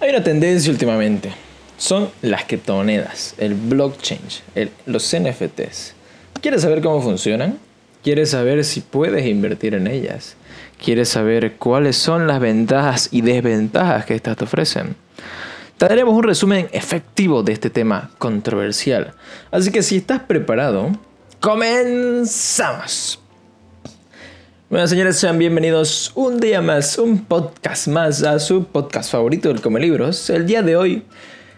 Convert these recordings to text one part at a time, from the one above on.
Hay una tendencia últimamente. Son las criptomonedas, el blockchain, los NFTs. ¿Quieres saber cómo funcionan? ¿Quieres saber si puedes invertir en ellas? ¿Quieres saber cuáles son las ventajas y desventajas que estas te ofrecen? Te daremos un resumen efectivo de este tema controversial. Así que si estás preparado, comenzamos. Bueno, señores, sean bienvenidos un día más, un podcast más a su podcast favorito del Come Libros. El día de hoy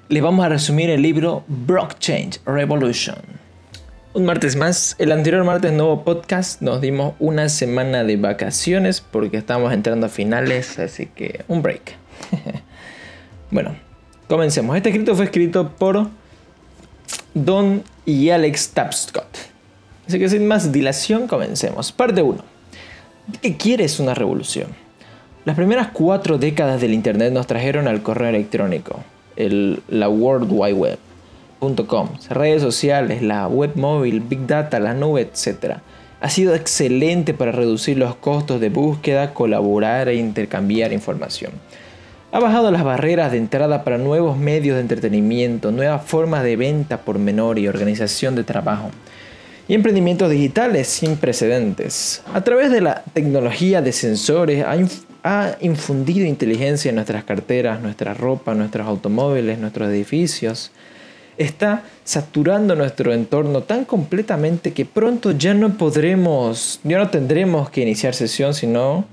les vamos a resumir el libro Blockchain Revolution. Un martes más, el anterior martes nuevo podcast nos dimos una semana de vacaciones porque estamos entrando a finales, así que un break. bueno, comencemos. Este escrito fue escrito por Don y Alex Tapscott. Así que sin más dilación, comencemos. Parte 1. ¿Qué quieres una revolución? Las primeras cuatro décadas del Internet nos trajeron al correo electrónico, el, la World Wide Web.com, redes sociales, la web móvil, Big Data, la nube, etc. Ha sido excelente para reducir los costos de búsqueda, colaborar e intercambiar información. Ha bajado las barreras de entrada para nuevos medios de entretenimiento, nuevas formas de venta por menor y organización de trabajo y emprendimientos digitales sin precedentes. A través de la tecnología de sensores ha, infundido inteligencia en nuestras carteras, nuestra ropa, nuestros automóviles, nuestros edificios. Está saturando nuestro entorno tan completamente que pronto ya no podremos, ya no tendremos que iniciar sesión, sino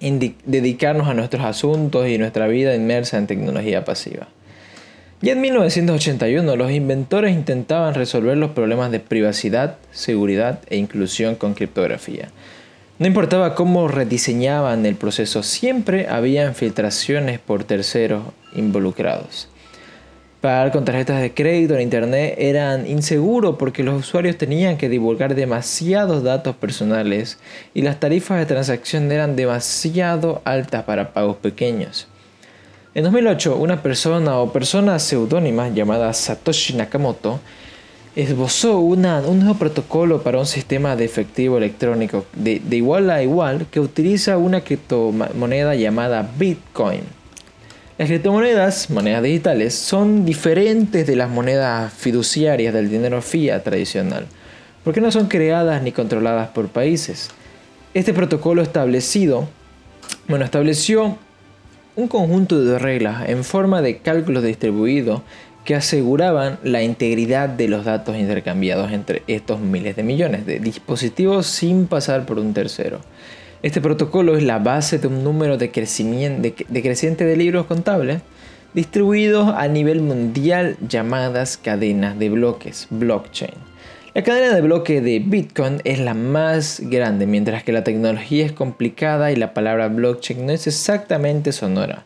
dedicarnos a nuestros asuntos y nuestra vida inmersa en tecnología pasiva. Ya en 1981 los inventores intentaban resolver los problemas de privacidad, seguridad e inclusión con criptografía. No importaba cómo rediseñaban el proceso, siempre había filtraciones por terceros involucrados. Pagar con tarjetas de crédito en Internet eran inseguro porque los usuarios tenían que divulgar demasiados datos personales y las tarifas de transacción eran demasiado altas para pagos pequeños. En 2008, una persona o persona seudónima llamada Satoshi Nakamoto esbozó un nuevo protocolo para un sistema de efectivo electrónico de, de igual a igual que utiliza una criptomoneda llamada Bitcoin. Las criptomonedas, monedas digitales, son diferentes de las monedas fiduciarias del dinero fiat tradicional, porque no son creadas ni controladas por países. Este protocolo establecido, bueno, estableció un conjunto de reglas en forma de cálculos distribuidos que aseguraban la integridad de los datos intercambiados entre estos miles de millones de dispositivos sin pasar por un tercero. Este protocolo es la base de un número de, de creciente de libros contables distribuidos a nivel mundial llamadas cadenas de bloques, blockchain. La cadena de bloque de Bitcoin es la más grande, mientras que la tecnología es complicada y la palabra blockchain no es exactamente sonora.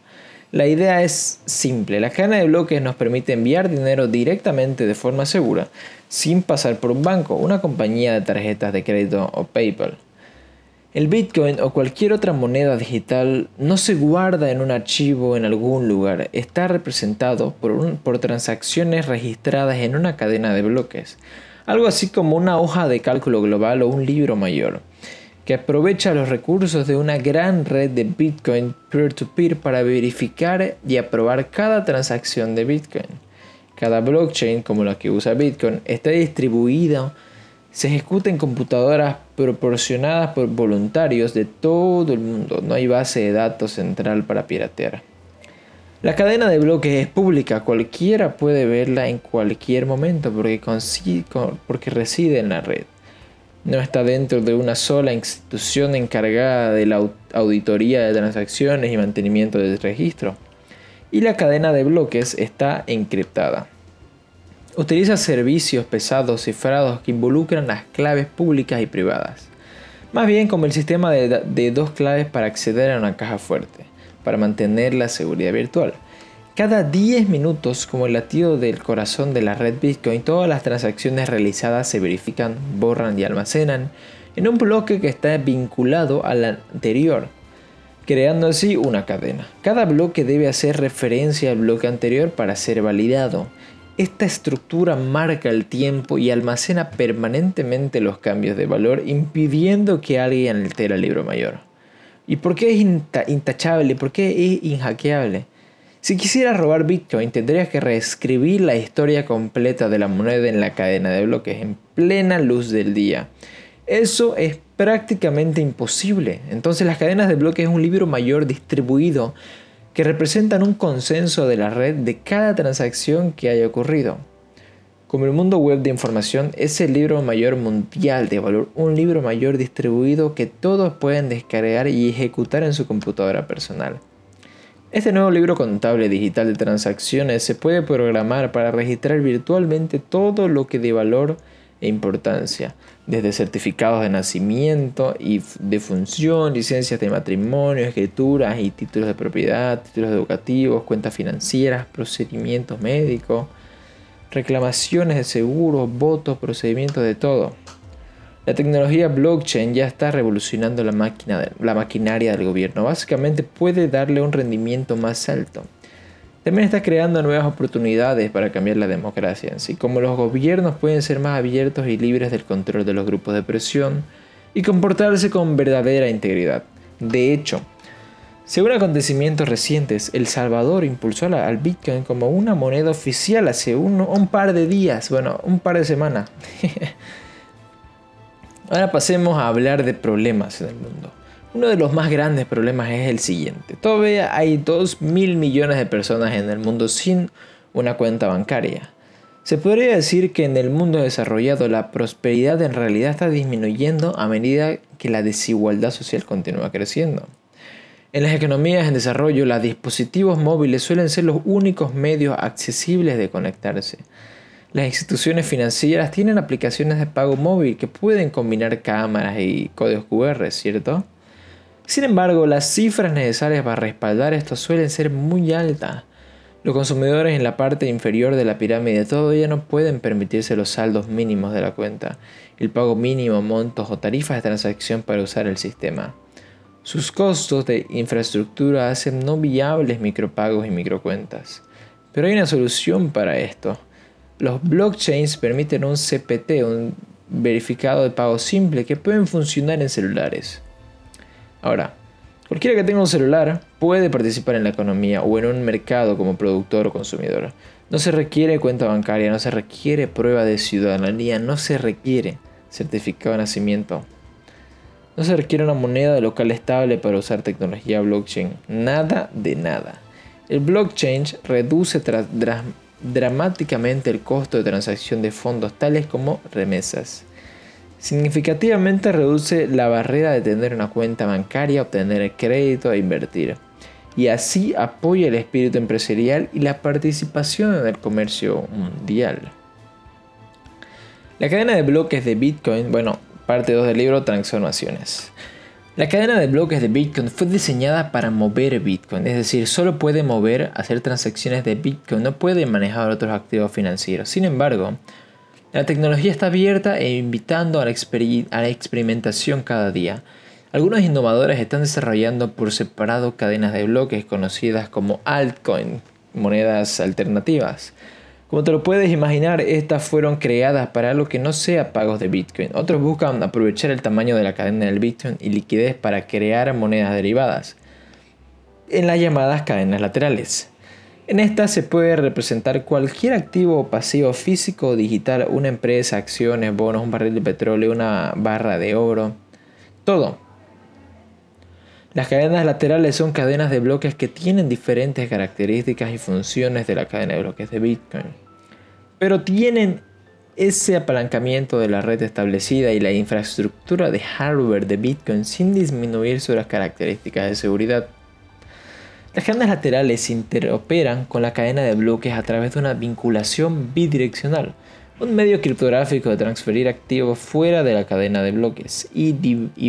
La idea es simple, la cadena de bloques nos permite enviar dinero directamente de forma segura, sin pasar por un banco, una compañía de tarjetas de crédito o PayPal. El Bitcoin o cualquier otra moneda digital no se guarda en un archivo en algún lugar, está representado por, por transacciones registradas en una cadena de bloques algo así como una hoja de cálculo global o un libro mayor, que aprovecha los recursos de una gran red de Bitcoin peer-to-peer para verificar y aprobar cada transacción de Bitcoin. Cada blockchain, como la que usa Bitcoin, está distribuida, se ejecuta en computadoras proporcionadas por voluntarios de todo el mundo. No hay base de datos central para piratear. La cadena de bloques es pública, cualquiera puede verla en cualquier momento porque, reside en la red. No está dentro de una sola institución encargada de la auditoría de transacciones y mantenimiento del registro. Y la cadena de bloques está encriptada. Utiliza servicios pesados cifrados que involucran las claves públicas y privadas. Más bien como el sistema de dos claves para acceder a una caja fuerte para mantener la seguridad virtual. Cada 10 minutos, como el latido del corazón de la red Bitcoin, todas las transacciones realizadas se verifican, borran y almacenan en un bloque que está vinculado al anterior, creando así una cadena. Cada bloque debe hacer referencia al bloque anterior para ser validado. Esta estructura marca el tiempo y almacena permanentemente los cambios de valor, impidiendo que alguien altere el libro mayor. ¿Y por qué es intachable? ¿Por qué es inhackeable? Si quisieras robar Bitcoin, tendrías que reescribir la historia completa de la moneda en la cadena de bloques en plena luz del día. Eso es prácticamente imposible. Entonces las cadenas de bloques es un libro mayor distribuido que representan un consenso de la red de cada transacción que haya ocurrido. Como el mundo web de información es el libro mayor mundial de valor, un libro mayor distribuido que todos pueden descargar y ejecutar en su computadora personal. Este nuevo libro contable digital de transacciones se puede programar para registrar virtualmente todo lo que de valor e importancia, desde certificados de nacimiento y de función, licencias de matrimonio, escrituras y títulos de propiedad, títulos educativos, cuentas financieras, procedimientos médicos, reclamaciones de seguros, votos, procedimientos de todo. La tecnología blockchain ya está revolucionando la, maquinaria del gobierno. Básicamente puede darle un rendimiento más alto. También está creando nuevas oportunidades para cambiar la democracia así como los gobiernos pueden ser más abiertos y libres del control de los grupos de presión y comportarse con verdadera integridad. De hecho, según acontecimientos recientes, El Salvador impulsó al Bitcoin como una moneda oficial hace un par de días, bueno, un par de semanas. Ahora pasemos a hablar de problemas en el mundo. Uno de los más grandes problemas es el siguiente. Todavía hay 2 mil millones de personas en el mundo sin una cuenta bancaria. Se podría decir que en el mundo desarrollado la prosperidad en realidad está disminuyendo a medida que la desigualdad social continúa creciendo. En las economías en desarrollo, los dispositivos móviles suelen ser los únicos medios accesibles de conectarse. Las instituciones financieras tienen aplicaciones de pago móvil que pueden combinar cámaras y códigos QR, ¿cierto? Sin embargo, las cifras necesarias para respaldar esto suelen ser muy altas. Los consumidores en la parte inferior de la pirámide todavía no pueden permitirse los saldos mínimos de la cuenta, el pago mínimo, montos o tarifas de transacción para usar el sistema. Sus costos de infraestructura hacen no viables micropagos y microcuentas. Pero hay una solución para esto. Los blockchains permiten un CPT, un verificado de pago simple, que pueden funcionar en celulares. Ahora, cualquiera que tenga un celular puede participar en la economía o en un mercado como productor o consumidor. No se requiere cuenta bancaria, no se requiere prueba de ciudadanía, no se requiere certificado de nacimiento. No se requiere una moneda local estable para usar tecnología blockchain. Nada de nada. El blockchain reduce dramáticamente el costo de transacción de fondos tales como remesas. Significativamente reduce la barrera de tener una cuenta bancaria, obtener crédito e invertir. Y así apoya el espíritu empresarial y la participación en el comercio mundial. La cadena de bloques de Bitcoin, bueno, parte 2 del libro Transformaciones. La cadena de bloques de Bitcoin fue diseñada para mover Bitcoin, es decir, solo puede mover, hacer transacciones de Bitcoin, no puede manejar otros activos financieros. Sin embargo, la tecnología está abierta e invitando a la, experimentación cada día. Algunos innovadores están desarrollando por separado cadenas de bloques conocidas como altcoin, monedas alternativas. Como te lo puedes imaginar, estas fueron creadas para algo que no sea pagos de Bitcoin. Otros buscan aprovechar el tamaño de la cadena del Bitcoin y liquidez para crear monedas derivadas en las llamadas cadenas laterales. En esta se puede representar cualquier activo o pasivo físico o digital, una empresa, acciones, bonos, un barril de petróleo, una barra de oro, todo. Las cadenas laterales son cadenas de bloques que tienen diferentes características y funciones de la cadena de bloques de Bitcoin, pero tienen ese apalancamiento de la red establecida y la infraestructura de hardware de Bitcoin sin disminuir sus características de seguridad. Las cadenas laterales interoperan con la cadena de bloques a través de una vinculación bidireccional, un medio criptográfico de transferir activos fuera de la cadena de bloques y,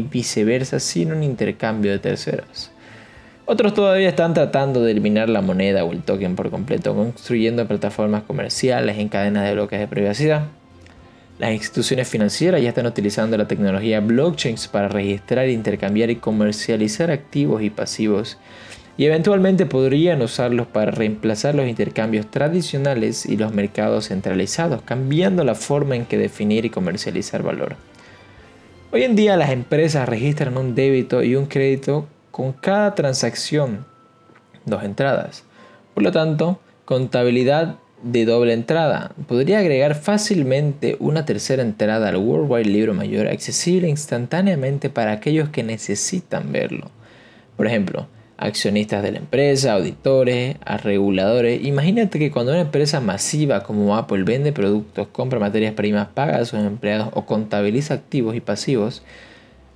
viceversa sin un intercambio de terceros. Otros todavía están tratando de eliminar la moneda o el token por completo, construyendo plataformas comerciales en cadenas de bloques de privacidad. Las instituciones financieras ya están utilizando la tecnología blockchain para registrar, intercambiar y comercializar activos y pasivos y eventualmente podrían usarlos para reemplazar los intercambios tradicionales y los mercados centralizados, cambiando la forma en que definir y comercializar valor. Hoy en día las empresas registran un débito y un crédito con cada transacción, dos entradas. Por lo tanto, contabilidad de doble entrada. Podría agregar fácilmente una tercera entrada al Worldwide Libro Mayor accesible instantáneamente para aquellos que necesitan verlo. Por ejemplo, accionistas de la empresa, auditores, reguladores. Imagínate que cuando una empresa masiva como Apple vende productos, compra materias primas, paga a sus empleados o contabiliza activos y pasivos,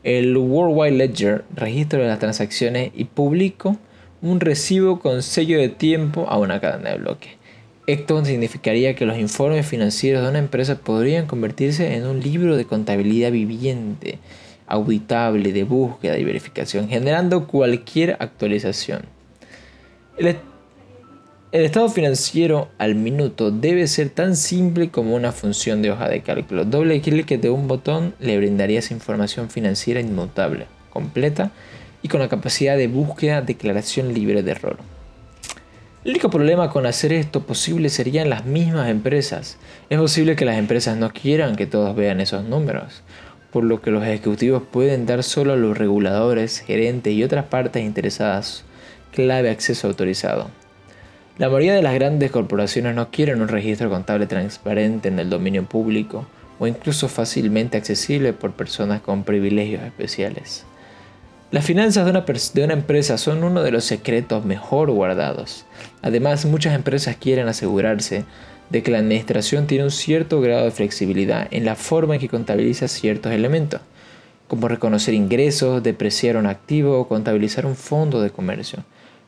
el Worldwide Ledger registra las transacciones y publica un recibo con sello de tiempo a una cadena de bloques. Esto significaría que los informes financieros de una empresa podrían convertirse en un libro de contabilidad viviente auditable de búsqueda y verificación, generando cualquier actualización. El, estado financiero al minuto debe ser tan simple como una función de hoja de cálculo. Doble clic de un botón le brindaría esa información financiera inmutable, completa y con la capacidad de búsqueda declaración libre de error. El único problema con hacer esto posible serían las mismas empresas. Es posible que las empresas no quieran que todos vean esos números por lo que los ejecutivos pueden dar solo a los reguladores, gerentes y otras partes interesadas clave acceso autorizado. La mayoría de las grandes corporaciones no quieren un registro contable transparente en el dominio público o incluso fácilmente accesible por personas con privilegios especiales. Las finanzas de una, de una, empresa son uno de los secretos mejor guardados. Además, muchas empresas quieren asegurarse de que la administración tiene un cierto grado de flexibilidad en la forma en que contabiliza ciertos elementos, como reconocer ingresos, depreciar un activo o contabilizar un fondo de comercio.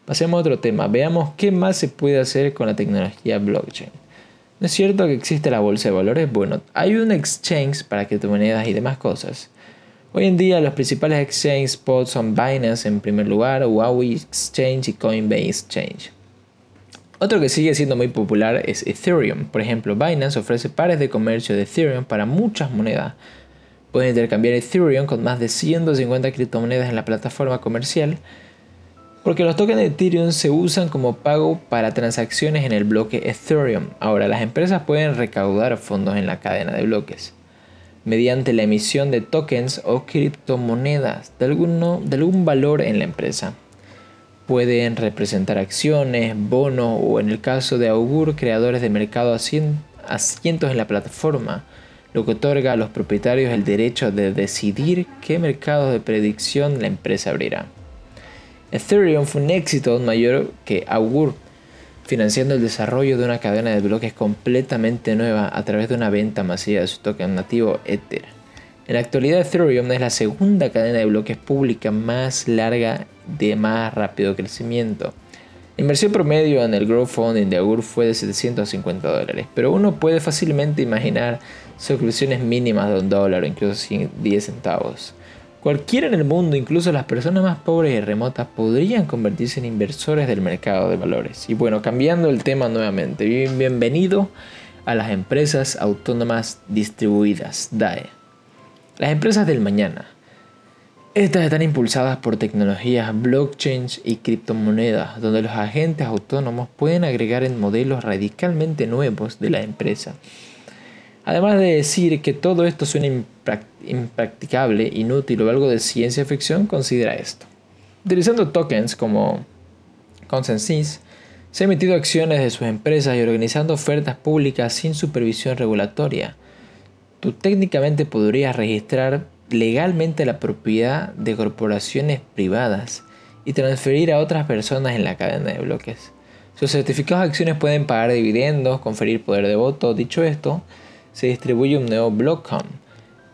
Pasemos a otro tema, veamos qué más se puede hacer con la tecnología blockchain. ¿No es cierto que existe la bolsa de valores? Bueno, hay un exchange para criptomonedas y demás cosas. Hoy en día los principales exchange spots son Binance en primer lugar, Huawei Exchange y Coinbase Exchange. Otro que sigue siendo muy popular es Ethereum. Por ejemplo, Binance ofrece pares de comercio de Ethereum para muchas monedas. Pueden intercambiar Ethereum con más de 150 criptomonedas en la plataforma comercial, porque los tokens de Ethereum se usan como pago para transacciones en el bloque Ethereum. Ahora, las empresas pueden recaudar fondos en la cadena de bloques mediante la emisión de tokens o criptomonedas de, de algún valor en la empresa pueden representar acciones, bonos o en el caso de Augur, creadores de mercado asientos en la plataforma, lo que otorga a los propietarios el derecho de decidir qué mercado de predicción la empresa abrirá. Ethereum fue un éxito mayor que Augur, financiando el desarrollo de una cadena de bloques completamente nueva a través de una venta masiva de su token nativo Ether. En la actualidad Ethereum es la segunda cadena de bloques pública más larga de más rápido crecimiento. La inversión promedio en el Growth Funding de Augur fue de 750 dólares, pero uno puede fácilmente imaginar suscripciones mínimas de un dólar o incluso 10 centavos. Cualquiera en el mundo, incluso las personas más pobres y remotas, podrían convertirse en inversores del mercado de valores. Y bueno, cambiando el tema nuevamente, bienvenido a las empresas autónomas distribuidas, DAE. Las empresas del mañana. Estas están impulsadas por tecnologías blockchain y criptomonedas, donde los agentes autónomos pueden agregar en modelos radicalmente nuevos de la empresa. Además de decir que todo esto suena impracticable, inútil o algo de ciencia ficción, considera esto. Utilizando tokens como Consensys, se han emitido acciones de sus empresas y organizando ofertas públicas sin supervisión regulatoria tú técnicamente podrías registrar legalmente la propiedad de corporaciones privadas y transferir a otras personas en la cadena de bloques. Sus certificados de acciones pueden pagar dividendos, conferir poder de voto. Dicho esto, se distribuye un nuevo blockcom.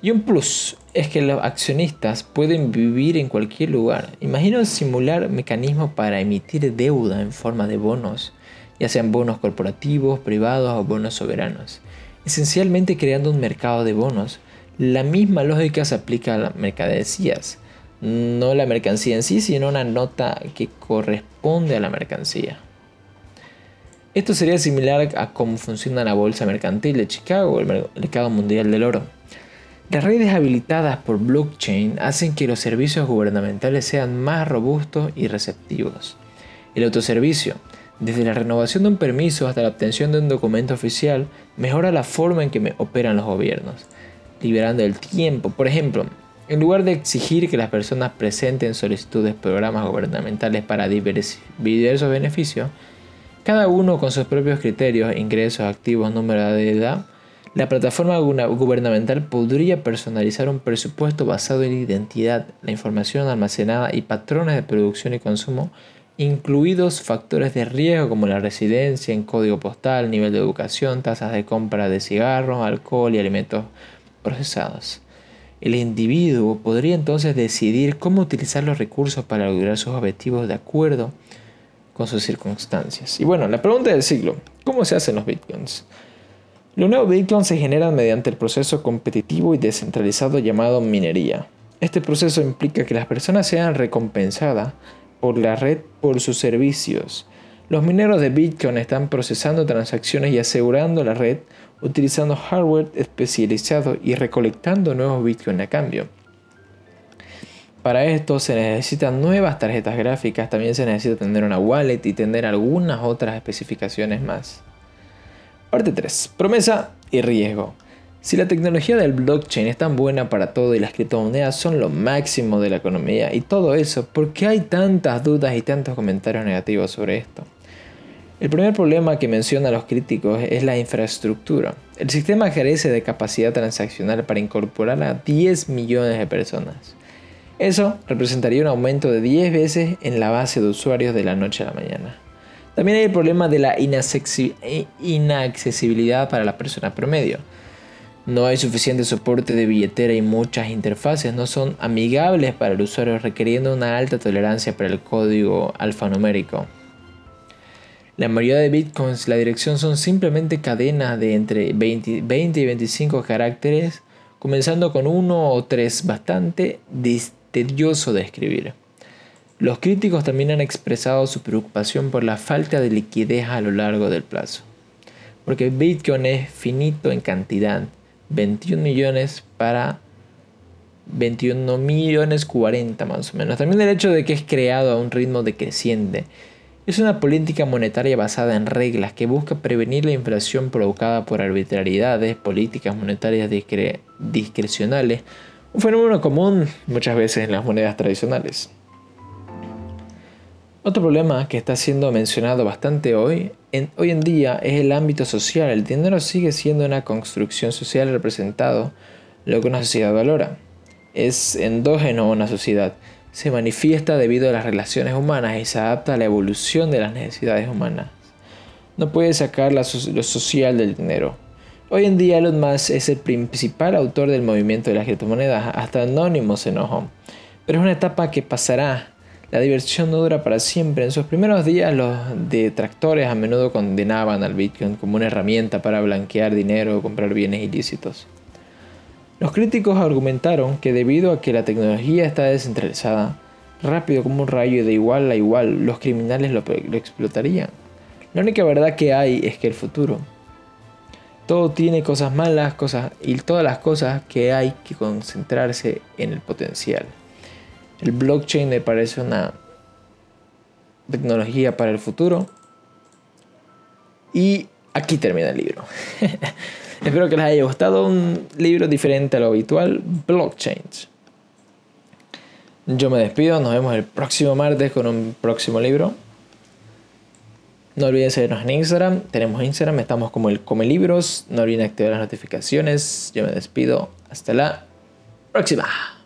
Y un plus es que los accionistas pueden vivir en cualquier lugar. Imagino simular mecanismos para emitir deuda en forma de bonos, ya sean bonos corporativos, privados o bonos soberanos esencialmente creando un mercado de bonos. La misma lógica se aplica a las mercancías, no la mercancía en sí, sino una nota que corresponde a la mercancía. Esto sería similar a cómo funciona la bolsa mercantil de Chicago el mercado mundial del oro. Las redes habilitadas por blockchain hacen que los servicios gubernamentales sean más robustos y receptivos. El autoservicio, desde la renovación de un permiso hasta la obtención de un documento oficial, mejora la forma en que operan los gobiernos, liberando el tiempo. Por ejemplo, en lugar de exigir que las personas presenten solicitudes programas gubernamentales para diversos beneficios, cada uno con sus propios criterios, ingresos, activos, número de edad, la plataforma gubernamental podría personalizar un presupuesto basado en identidad, la información almacenada y patrones de producción y consumo, incluidos factores de riesgo como la residencia, en código postal, nivel de educación, tasas de compra de cigarros, alcohol y alimentos El individuo podría entonces decidir cómo utilizar los recursos para lograr sus objetivos de acuerdo con sus circunstancias. Y bueno, la pregunta del siglo, ¿cómo se hacen los bitcoins? Los nuevos bitcoins se generan mediante el proceso competitivo y descentralizado llamado minería. Este proceso implica que las personas sean recompensadas por la red por sus servicios. Los mineros de Bitcoin están procesando transacciones y asegurando la red utilizando hardware especializado y recolectando nuevos Bitcoin a cambio. Para esto se necesitan nuevas tarjetas gráficas, también se necesita tener una wallet y tener algunas otras especificaciones más. Parte 3. Promesa y riesgo. Si la tecnología del blockchain es tan buena para todo y las criptomonedas son lo máximo de la economía y todo eso, ¿por qué hay tantas dudas y tantos comentarios negativos sobre esto? El primer problema que mencionan los críticos es la infraestructura. El sistema carece de capacidad transaccional para incorporar a 10 millones de personas. Eso representaría un aumento de 10 veces en la base de usuarios de la noche a la mañana. También hay el problema de la inaccesibilidad para la persona promedio. No hay suficiente soporte de billetera y muchas interfaces no son amigables para el usuario requiriendo una alta tolerancia para el código alfanumérico. La mayoría de bitcoins, la dirección son simplemente cadenas de entre 20, 20 y 25 caracteres, comenzando con uno o tres, bastante tedioso de escribir. Los críticos también han expresado su preocupación por la falta de liquidez a lo largo del plazo. Porque Bitcoin es finito en cantidad, 21 millones para 21 millones 40 más o menos. También el hecho de que es creado a un ritmo decreciente. Es una política monetaria basada en reglas que busca prevenir la inflación provocada por arbitrariedades, políticas monetarias discrecionales, un fenómeno común muchas veces en las monedas tradicionales. Otro problema que está siendo mencionado bastante hoy en, hoy en día es el ámbito social. El dinero sigue siendo una construcción social representado lo que una sociedad valora. Es endógeno a una sociedad. Se manifiesta debido a las relaciones humanas y se adapta a la evolución de las necesidades humanas. No puede sacar lo social del dinero. Hoy en día Elon Musk es el principal autor del movimiento de las criptomonedas, hasta Anónimo se enojó. Pero es una etapa que pasará la diversión no dura para siempre. En sus primeros días los detractores a menudo condenaban al Bitcoin como una herramienta para blanquear dinero o comprar bienes ilícitos. Los críticos argumentaron que debido a que la tecnología está descentralizada, rápido como un rayo de igual a igual, los criminales lo, lo explotarían. La única verdad que hay es que el futuro. Todo tiene cosas malas, cosas y todas las cosas que hay que concentrarse en el potencial. El blockchain me parece una tecnología para el futuro. Y aquí termina el libro. Espero que les haya gustado un libro diferente a lo habitual, Blockchain. Yo me despido, nos vemos el próximo martes con un próximo libro. No olviden seguirnos en Instagram, tenemos Instagram, estamos como el Come Libros. No olviden activar las notificaciones. Yo me despido, hasta la próxima.